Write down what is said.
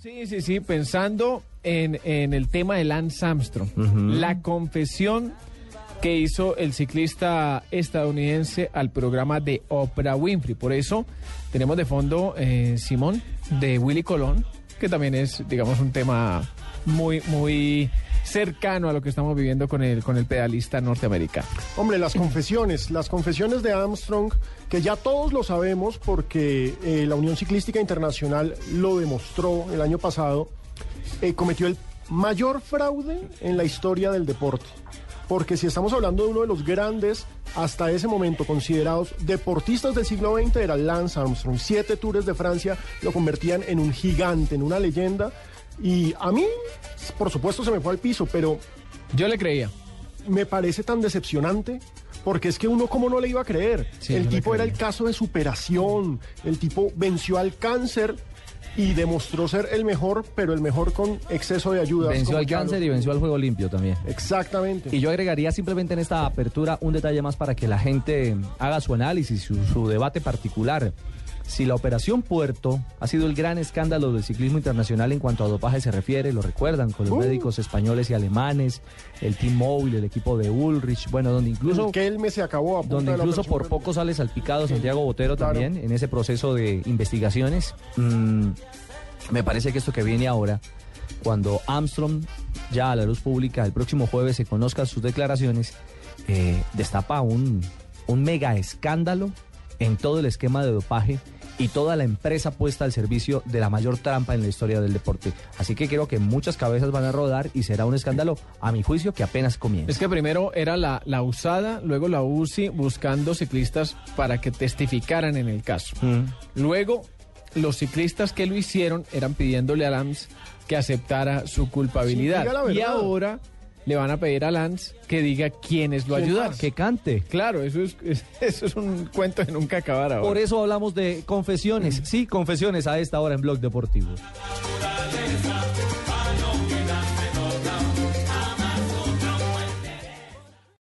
Sí, sí, sí, pensando en, en el tema de Lance Armstrong, la confesión que hizo el ciclista estadounidense al programa de Oprah Winfrey. Por eso tenemos de fondo, eh, Simón, de Willy Colón, que también es, digamos, un tema muy, muy cercano a lo que estamos viviendo con el, con el pedalista norteamericano. Hombre, las confesiones, las confesiones de Armstrong, que ya todos lo sabemos porque eh, la Unión Ciclística Internacional lo demostró el año pasado, eh, cometió el mayor fraude en la historia del deporte. Porque si estamos hablando de uno de los grandes, hasta ese momento considerados deportistas del siglo XX, era Lance Armstrong. Siete tours de Francia lo convertían en un gigante, en una leyenda. Y a mí, por supuesto, se me fue al piso, pero Yo le creía. me parece tan decepcionante. Porque es que uno como no le iba a creer. Sí, el tipo era el caso de superación. El tipo venció al cáncer y demostró ser el mejor, pero el mejor con exceso de ayuda. Venció al cáncer y venció al juego limpio también. Exactamente. Y yo agregaría simplemente en esta apertura un detalle más para que la gente haga su análisis, su, su debate particular. Si la operación Puerto ha sido el gran escándalo del ciclismo internacional en cuanto a dopaje se refiere, lo recuerdan con los Uh. médicos españoles y alemanes, el Team Móvil, el equipo de Ulrich, bueno, donde incluso el Kelme se acabó a donde incluso por poco sale salpicado Santiago Botero Claro. también en ese proceso de investigaciones. Mm, me parece que esto que viene ahora, cuando Armstrong ya a la luz pública el próximo jueves se conozcan sus declaraciones, eh, destapa un, un mega escándalo en todo el esquema de dopaje y toda la empresa puesta al servicio de la mayor trampa en la historia del deporte. Así que creo que muchas cabezas van a rodar y será un escándalo, a mi juicio, que apenas comienza. Es que primero era la, la usada, luego la UCI buscando ciclistas para que testificaran en el caso. Mm. Luego, los ciclistas que lo hicieron eran pidiéndole a Lance que aceptara su culpabilidad. Sí, y ahora le van a pedir a Lance que diga quiénes lo ¿Quién ayudaron. más? Que cante. Claro, eso es, eso es un cuento de nunca acabar ahora. Por eso hablamos de confesiones. Sí, confesiones a esta hora en Blog Deportivo.